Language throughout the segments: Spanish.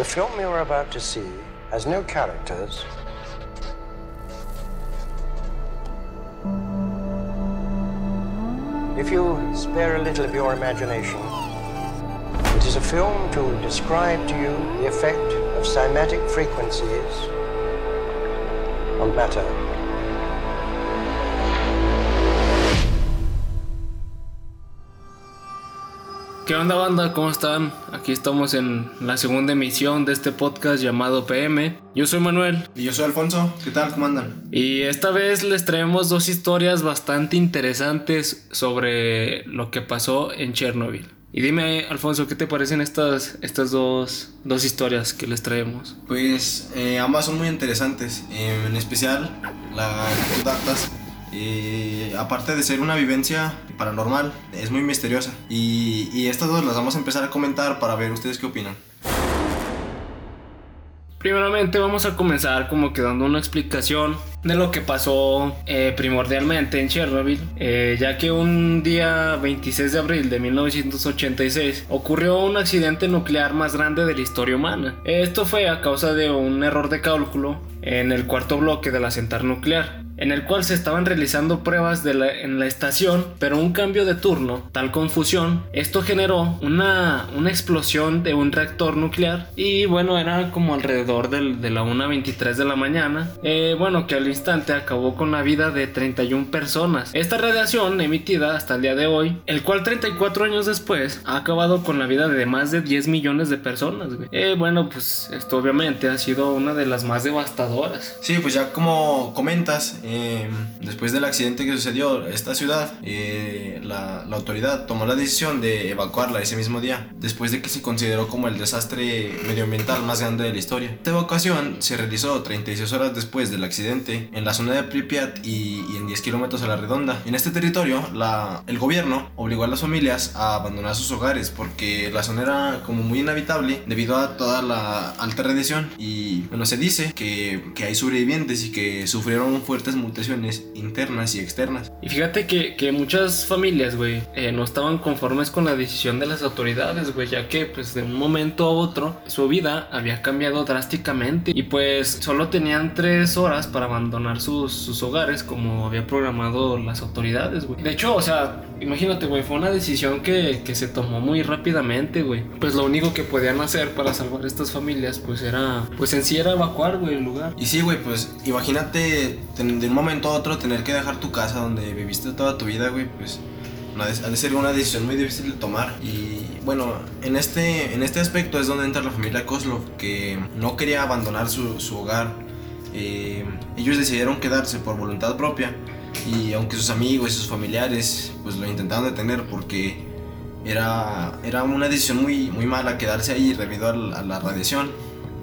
The film you're about to see has no characters. If you spare a little of your imagination, it is a film to describe to you the effect of cymatic frequencies on matter. ¿Qué onda banda? ¿Cómo están? Aquí estamos en la segunda emisión de este podcast llamado PM. Yo soy Manuel. Y yo soy Alfonso. ¿Qué tal? ¿Cómo andan? Y esta vez les traemos dos historias bastante interesantes sobre lo que pasó en Chernobyl. Y dime, Alfonso, ¿qué te parecen estas, estas dos, dos historias que les traemos? Pues eh, ambas son muy interesantes. Eh, en especial la que tú datas y aparte de ser una vivencia paranormal, es muy misteriosa. Y, y estas dos las vamos a empezar a comentar para ver ustedes qué opinan. Primeramente vamos a comenzar como que dando una explicación de lo que pasó eh, primordialmente en Chernobyl, eh, ya que un día 26 de abril de 1986 ocurrió un accidente nuclear más grande de la historia humana. Esto fue a causa de un error de cálculo en el cuarto bloque de la central nuclear en el cual se estaban realizando pruebas de en la estación, pero un cambio de turno, tal confusión, esto generó una, una explosión de un reactor nuclear y bueno, era como alrededor de la 1.23 de la mañana, eh, bueno, que al instante acabó con la vida de 31 personas. Esta radiación emitida hasta el día de hoy, el cual 34 años después ha acabado con la vida de más de 10 millones de personas. Eh, bueno, pues esto obviamente ha sido una de las más devastadoras. Sí, pues ya como comentas, Em, después del accidente que sucedió esta ciudad, eh, la, la, autoridad tomó la decisión de evacuarla ese mismo día, después de que se consideró como el desastre medioambiental más grande de la historia. Esta evacuación se realizó 36 horas después del accidente en la zona de Pripyat y, y en 10 kilómetros a la redonda. En este territorio, la, el gobierno obligó a las familias a abandonar sus hogares porque la zona era como muy inhabitable debido a toda la alta radiación y bueno, se dice que, que hay sobrevivientes y que sufrieron fuertes mutaciones internas y externas. Y fíjate que, que muchas familias, güey, eh, no estaban conformes con la decisión de las autoridades, güey, ya que pues de un momento a otro su vida había cambiado drásticamente y pues solo tenían tres horas para abandonar sus, sus hogares como había programado las autoridades, güey. De hecho, o sea, imagínate, güey, fue una decisión que, que se tomó muy rápidamente, güey. Pues lo único que podían hacer para salvar estas familias, pues era, pues en sí era evacuar, güey, el lugar. Y sí, güey, pues imagínate de un momento a otro tener que dejar tu casa donde viviste toda tu vida, güey, pues ha de ser una decisión muy difícil de tomar. Y bueno, en este, en este aspecto es donde entra la familia Kozlov, que no quería abandonar su, su hogar. Eh, ellos decidieron quedarse por voluntad propia y aunque sus amigos y sus familiares pues lo intentaron detener porque era, era una decisión muy, muy mala quedarse ahí debido a la, a la radiación,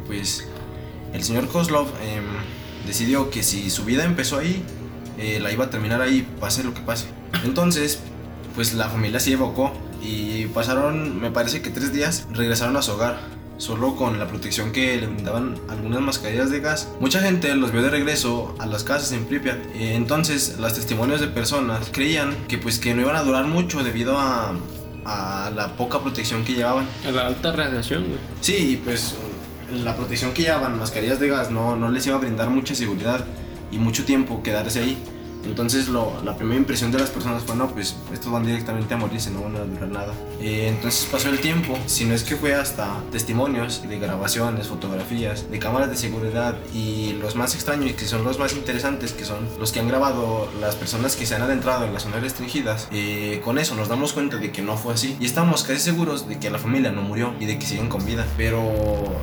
pues el señor Kozlov eh, decidió que si su vida empezó ahí, eh, la iba a terminar ahí, pase lo que pase. Entonces, pues la familia se evocó y pasaron, me parece que tres días, regresaron a su hogar, solo con la protección que le brindaban algunas mascarillas de gas. Mucha gente los vio de regreso a las casas en Pripyat. Entonces, los testimonios de personas creían que pues que no iban a durar mucho debido a, a la poca protección que llevaban. A la alta radiación, güey. Sí, pues la protección que llevaban, mascarillas de gas, no, no les iba a brindar mucha seguridad y mucho tiempo quedarse ahí. Entonces lo, la primera impresión de las personas fue, no, pues estos van directamente a morirse, no van a durar nada. Eh, entonces pasó el tiempo, si no es que fue hasta testimonios de grabaciones, fotografías, de cámaras de seguridad y los más extraños y que son los más interesantes, que son los que han grabado las personas que se han adentrado en las zonas restringidas, eh, con eso nos damos cuenta de que no fue así y estamos casi seguros de que la familia no murió y de que siguen con vida, pero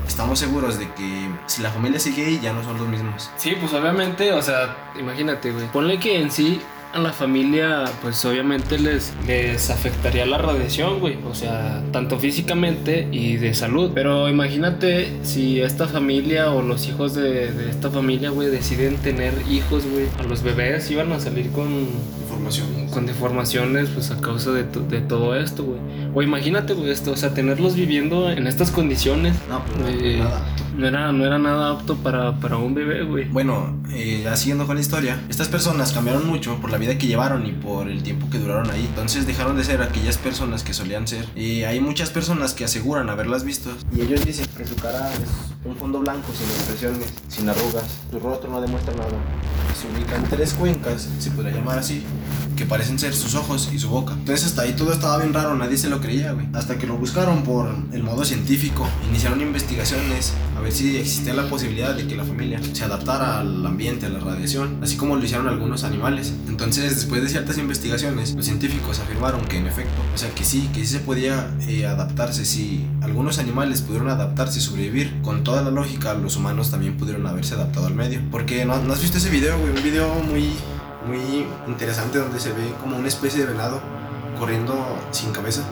estamos seguros de que si la familia sigue ahí ya no son los mismos. Sí, pues obviamente, o sea, imagínate, güey, ponle que en sí a la familia, pues obviamente les, les afectaría la radiación, güey. O sea, tanto físicamente y de salud. Pero imagínate si esta familia o los hijos de, de esta familia, güey, deciden tener hijos, güey. A los bebés iban a salir con... Información. Con deformaciones, pues a causa de, de todo esto, güey. O imagínate, güey, esto, o sea, tenerlos viviendo en estas condiciones. No, pues eh, nada. No era, no era nada apto para, para un bebé, güey. Bueno, eh, ya siguiendo con la historia, estas personas cambiaron mucho por la vida que llevaron y por el tiempo que duraron ahí. Entonces dejaron de ser aquellas personas que solían ser. Y hay muchas personas que aseguran haberlas visto. Y ellos dicen que su cara es un fondo blanco, sin expresiones, sin arrugas. Su rostro no demuestra nada. Se ubican tres cuencas, se podría llamar así, que parecen ser sus ojos y su boca. Entonces hasta ahí todo estaba bien raro, nadie se lo creía, güey. Hasta que lo buscaron por el modo científico, iniciaron investigaciones a ver si existía la posibilidad de que la familia se adaptara al ambiente, a la radiación, así como lo hicieron algunos animales. Entonces, después de ciertas investigaciones, los científicos afirmaron que en efecto, o sea, que sí, que sí se podía eh, adaptarse, si algunos animales pudieron adaptarse y sobrevivir, con toda la lógica, los humanos también pudieron haberse adaptado al medio. Porque no, ¿no has visto ese video, güey, un video muy, muy interesante donde se ve como una especie de venado corriendo sin cabeza.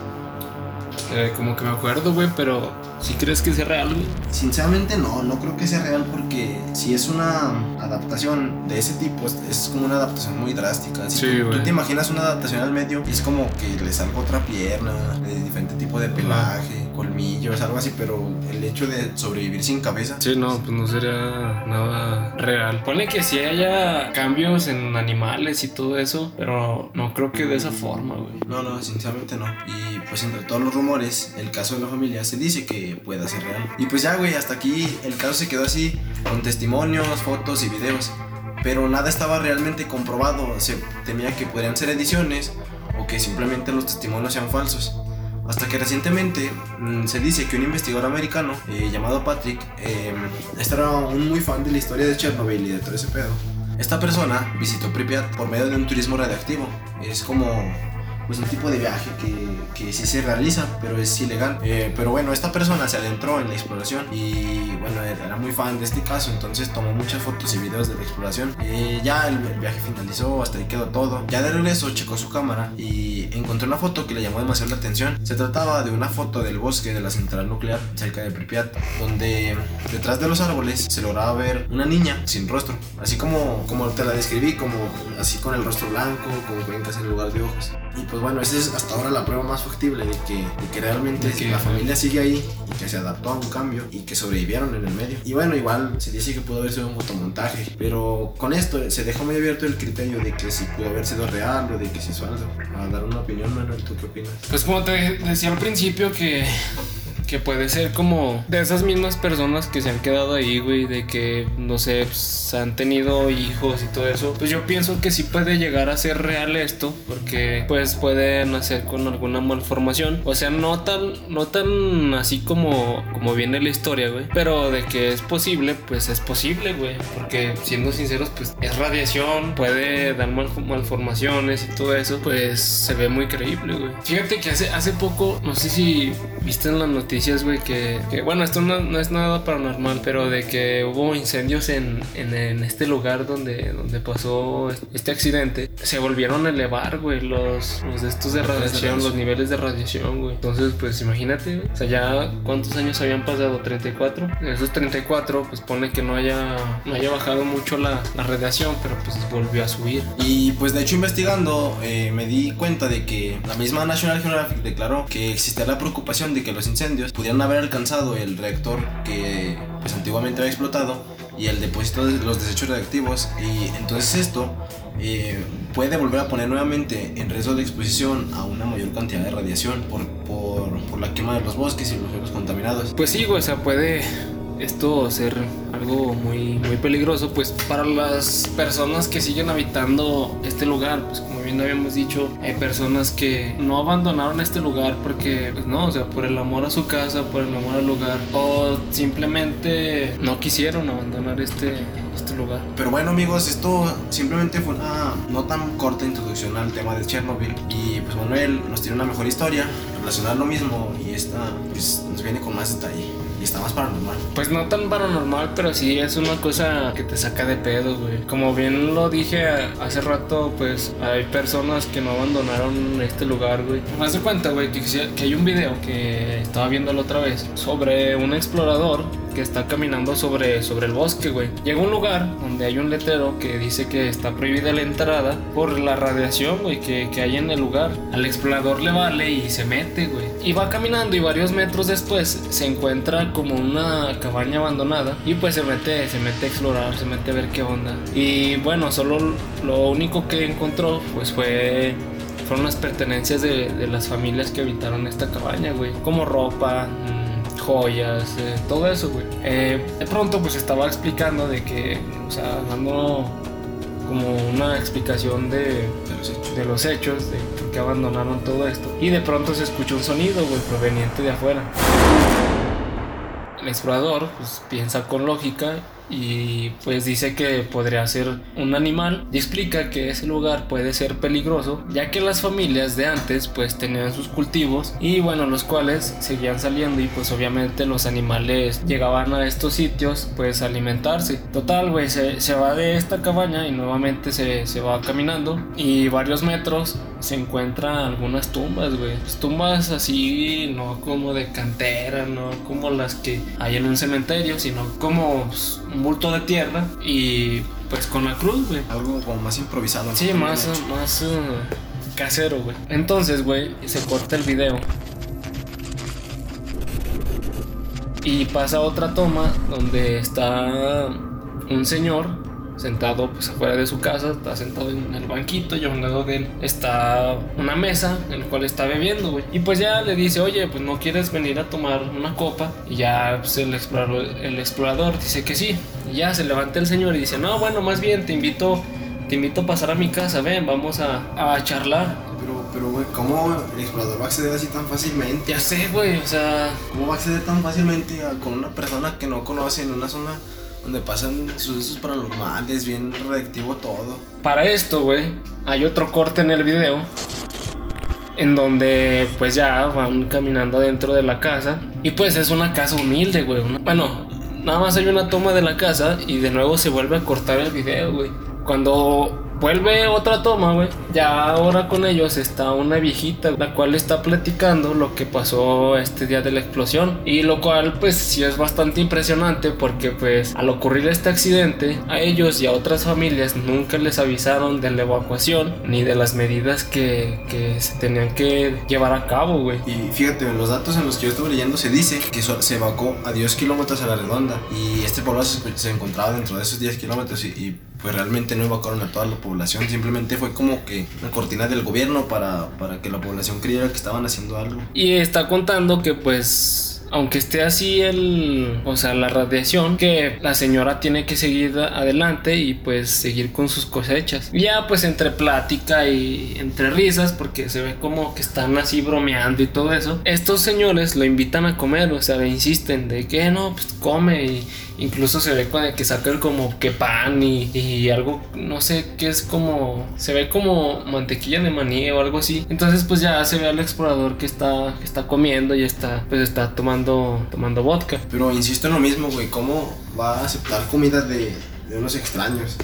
Eh, como que me acuerdo, güey, pero si crees que es real, güey. Sinceramente no, no creo que sea real porque si es una adaptación de ese tipo, es, es como una adaptación muy drástica. Si Sí, tú, tú te imaginas una adaptación al medio y es como que le salga otra pierna, de diferente tipo de pelaje, colmillos, algo así, pero el hecho de sobrevivir sin cabeza. Sí, no, pues no sería nada real. Pone que sí haya cambios en animales y todo eso, pero no creo que de esa forma, güey. No, no, sinceramente no. Y pues entre todos los rumores, el caso de la familia se dice que pueda ser real. Y pues ya, güey, hasta aquí el caso se quedó así, con testimonios, fotos y videos. Pero nada estaba realmente comprobado. Se temía que podrían ser ediciones o que simplemente los testimonios sean falsos. Hasta que recientemente mm, se dice que un investigador americano eh, llamado Patrick, este era un muy fan de la historia de Chernobyl y de todo ese pedo. Esta persona visitó Pripyat por medio de un turismo radioactivo. Es como pues un tipo de viaje que, que sí se realiza, pero es ilegal. Eh, pero bueno, esta persona se adentró en la exploración y bueno, era muy fan de este caso, entonces tomó muchas fotos y videos de la exploración. Eh, ya el, el viaje finalizó, hasta ahí quedó todo. Ya de regreso checó su cámara y encontró una foto que le llamó demasiado la atención. Se trataba de una foto del bosque de la central nuclear cerca de Pripyat, donde detrás de los árboles se lograba ver una niña sin rostro, así como, como te la describí, como así con el rostro blanco, con cuencas en lugar de ojos. Y pues bueno, esa es hasta ahora la prueba más factible de que, de que realmente De que- la familia sigue ahí y que se adaptó a un cambio y que sobrevivieron en el medio. Y bueno, igual se dice que pudo haber sido un fotomontaje, pero con esto se dejó muy abierto el criterio de que si pudo haber sido real o de que si es falso. A dar una opinión, Manuel, ¿tú qué opinas? Pues como te decía al principio que que puede ser como de esas mismas personas que se han quedado ahí, güey, de que no sé, pues, han tenido hijos y todo eso. Pues yo pienso que sí puede llegar a ser real esto, porque pues puede nacer con alguna malformación, o sea, no tan no tan así como como viene la historia, güey, pero de que es posible, pues es posible, güey, porque siendo sinceros, pues es radiación, puede dar mal- malformaciones y todo eso, pues se ve muy creíble, güey. Fíjate que hace, hace poco, no sé si viste en las noticias, güey, que, que, bueno, esto no, no es nada paranormal, pero de que hubo incendios en, en, en este lugar donde, donde pasó este accidente, se volvieron a elevar, güey, los, los de estos de radiación, los niveles de radiación, güey. Entonces, pues imagínate, o sea, ya cuántos años habían pasado, 34. De esos 34, pues pone que no haya, no haya bajado mucho la, la radiación, pero pues volvió a subir. Y pues de hecho investigando eh, me di cuenta de que la misma National Geographic declaró que existía la preocupación de que los incendios pudieran haber alcanzado el reactor que pues antiguamente había explotado y el depósito de los desechos radiactivos y entonces esto eh, puede volver a poner nuevamente en riesgo de exposición a una mayor cantidad de radiación por, por, por la quema de los bosques y los suelos contaminados. Pues sí, o sea, puede esto ser algo muy, muy peligroso, pues para las personas que siguen habitando este lugar, pues como bien habíamos dicho, hay personas que no abandonaron este lugar porque, pues no, o sea, por el amor a su casa, por el amor al lugar, o simplemente no quisieron abandonar este, este lugar. Pero bueno amigos, esto simplemente fue una no tan corta introducción al tema de Chernobyl y pues Manuel nos tiene una mejor historia relacionada a lo mismo y esta pues nos viene con más detalle y está más paranormal. Pues no tan paranormal, pero sí es una cosa que te saca de pedo, güey. Como bien lo dije hace rato, pues hay personas que no abandonaron este lugar, güey. Das de cuenta, güey, que, que hay un video que estaba viendo la otra vez sobre un explorador que está caminando sobre, sobre el bosque, güey. Llega a un lugar donde hay un letrero que dice que está prohibida la entrada por la radiación, güey, que, que hay en el lugar. Al explorador le vale y se mete, güey. Y va caminando y varios metros después se encuentra como una cabaña abandonada y pues se mete, se mete a explorar, se mete a ver qué onda. Y bueno, solo lo único que encontró pues fue fueron las pertenencias de, de las familias que habitaron esta cabaña, güey. Como ropa, joyas, eh, todo eso, güey. Eh, de pronto pues estaba explicando de que, o sea, dando como una explicación de, De los hechos. de los hechos, de por qué abandonaron todo esto. Y de pronto se escuchó un sonido, güey, proveniente de afuera. El explorador, pues piensa con lógica y pues dice que podría ser un animal y explica que ese lugar puede ser peligroso ya que las familias de antes pues tenían sus cultivos y bueno los cuales seguían saliendo y pues obviamente los animales llegaban a estos sitios pues alimentarse. Total güey se, se va de esta cabaña y nuevamente se, se va caminando y varios metros se encuentran algunas tumbas güey Pues, tumbas así no como de cantera no como las que hay en un cementerio sino como pues, un bulto de tierra y pues con la cruz, güey. Algo como más improvisado. ¿no? Sí, más, más eh, casero, güey. Entonces, güey, se corta el video. Y pasa otra toma donde está un señor sentado pues afuera de su casa, está sentado en el banquito y a un lado de él está una mesa en la cual está bebiendo, güey. Y pues ya le dice, oye, pues no quieres venir a tomar una copa. Y ya pues, el, explorador, el explorador dice que sí. Y ya se levanta el señor y dice, no, bueno, más bien te invito, te invito a pasar a mi casa, ven, vamos a, a charlar. Pero, pero, güey, ¿cómo el explorador va a acceder así tan fácilmente? Ya sé, güey, o sea, ¿Cómo va a acceder tan fácilmente a- con una persona que no conoce en una zona donde pasan sucesos paranormales, bien reactivo todo? Para esto, güey, hay otro corte en el video en donde pues ya van caminando dentro de la casa y pues es una casa humilde, güey. Bueno, nada más hay una toma de la casa y de nuevo se vuelve a cortar el video, güey. Cuando vuelve otra toma, güey, ya ahora con ellos está una viejita, la cual está platicando lo que pasó este día de la explosión. Y lo cual pues sí es bastante impresionante porque pues al ocurrir este accidente a ellos y a otras familias nunca les avisaron de la evacuación ni de las medidas que, que se tenían que llevar a cabo, güey. Y fíjate, en los datos en los que yo estuve leyendo se dice que se evacuó a 10 kilómetros a la redonda. Y este pueblo se, se encontraba dentro de esos 10 kilómetros y, y, pues realmente no evacuaron a toda la población, simplemente fue como que una cortina del gobierno para, para que la población creyera que estaban haciendo algo. Y está contando que pues aunque esté así el, o sea, la radiación, que la señora tiene que seguir adelante y pues seguir con sus cosechas. Ya pues entre plática y entre risas, porque se ve como que están así bromeando y todo eso, estos señores lo invitan a comer, o sea, le insisten de que no, pues come y incluso se ve que sacan como que pan y, y algo, no sé qué es como, se ve como mantequilla de maní o algo así. Entonces pues ya se ve al explorador que está, que está comiendo y está, pues está tomando, tomando vodka. Pero insisto en lo mismo, güey, ¿cómo va a aceptar comida de, de unos extraños?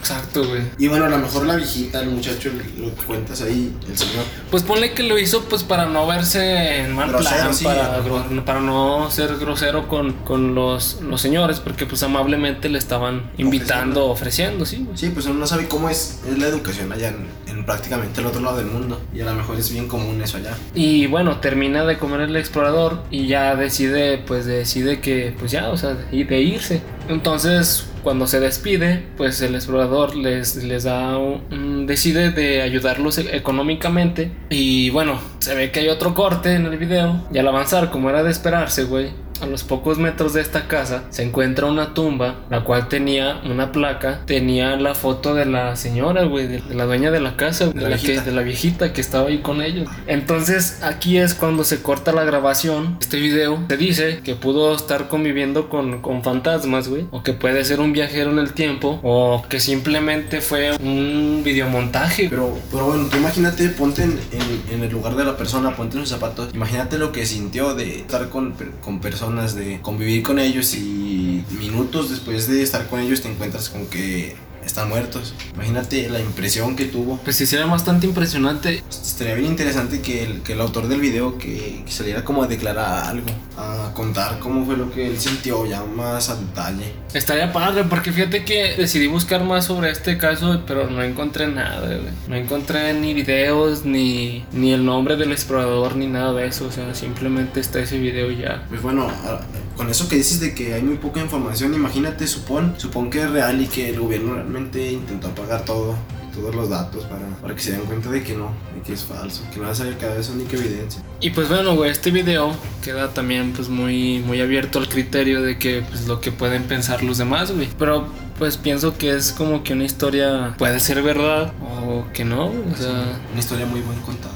Exacto, güey. Y bueno, a lo mejor la viejita, el muchacho, lo que cuentas ahí, el señor. Pues ponle que lo hizo pues para no verse en mal Grosero, plan, sí, para, no ser grosero con, con los, los señores, porque pues amablemente le estaban invitando, ofreciendo, sí, güey. Sí, pues uno no sabe cómo es, es la educación allá en, en prácticamente el otro lado del mundo. Y a lo mejor es bien común eso allá. Y bueno, termina de comer el explorador y ya decide, pues decide que, pues ya, o sea, de irse. Entonces, cuando se despide, pues el explorador les, les da un, un- decide de ayudarlos e- económicamente. Y bueno, se ve que hay otro corte en el video. Y al avanzar, como era de esperarse, güey, a los pocos metros de esta casa se encuentra una tumba, la cual tenía una placa, tenía la foto de la señora, güey, de, de la dueña de la casa, de, la la, que, viejita. de la viejita que estaba ahí con ellos. Entonces aquí es cuando se corta la grabación. Este video se dice que pudo estar conviviendo con, con fantasmas, güey, o que puede ser un viajero en el tiempo, o que simplemente fue un videomontaje. Pero, pero bueno, tú imagínate, ponte en, en- en el lugar de la persona, ponte en sus zapatos. Imagínate lo que sintió de estar con, con personas, de convivir con ellos y minutos después de estar con ellos te encuentras con que están muertos. Imagínate la impresión que tuvo. Pues sí, sería bastante impresionante. Estaría bien interesante que el, que el autor del video que, que saliera como a declarar algo, a contar cómo fue lo que él sintió ya más a detalle. Estaría padre, porque fíjate que decidí buscar más sobre este caso, pero no encontré nada, güey. No encontré ni videos, ni, ni el nombre del explorador, ni nada de eso. O sea, simplemente está ese video ya. Pues bueno, a- con eso que dices de que hay muy poca información, imagínate, supón, supón que es real y que el gobierno realmente intentó apagar todo, todos los datos para, para que se den cuenta de que no, de que es falso, que no va a salir cada vez única evidencia. Y pues bueno, güey, este video queda también pues muy, muy abierto al criterio de que pues lo que pueden pensar los demás, güey. Pero pues pienso que es como que una historia puede ser verdad o que no, o sea... Una historia muy bien contada.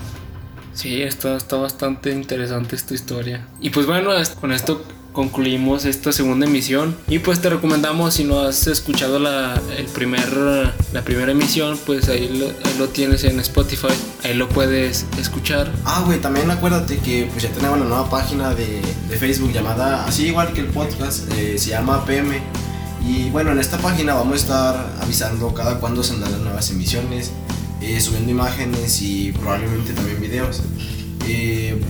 Sí, está, está bastante interesante esta historia. Y pues bueno, con esto concluimos esta segunda emisión. Y pues te recomendamos, si no has escuchado la, el primer, la primera emisión, pues ahí lo, tienes en Spotify. Ahí lo puedes escuchar. Ah, güey, también acuérdate que pues ya tenemos una nueva página de, de Facebook llamada, así igual que el podcast, eh, se llama PM. Y bueno, en esta página vamos a estar avisando cada cuándo se las nuevas emisiones, eh, subiendo imágenes y probablemente también videos. Eh,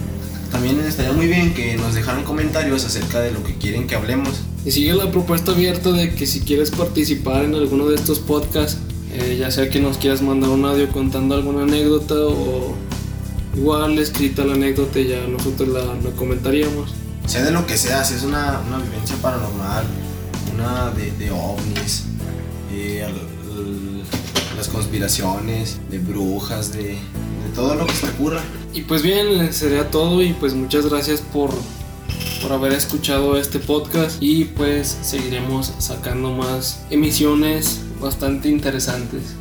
también estaría muy bien que nos dejaran comentarios acerca de lo que quieren que hablemos. Y sigue la propuesta abierta de que si quieres participar en alguno de estos podcasts, eh, ya sea que nos quieras mandar un audio contando alguna anécdota o igual escrita la anécdota y ya nosotros la, la comentaríamos. Sea de lo que sea, si es una, una vivencia paranormal, una de, de ovnis, eh, las conspiraciones, de brujas, de, de todo lo que se te ocurra. Y pues bien, sería todo y pues muchas gracias por, por haber escuchado este podcast y pues seguiremos sacando más emisiones bastante interesantes.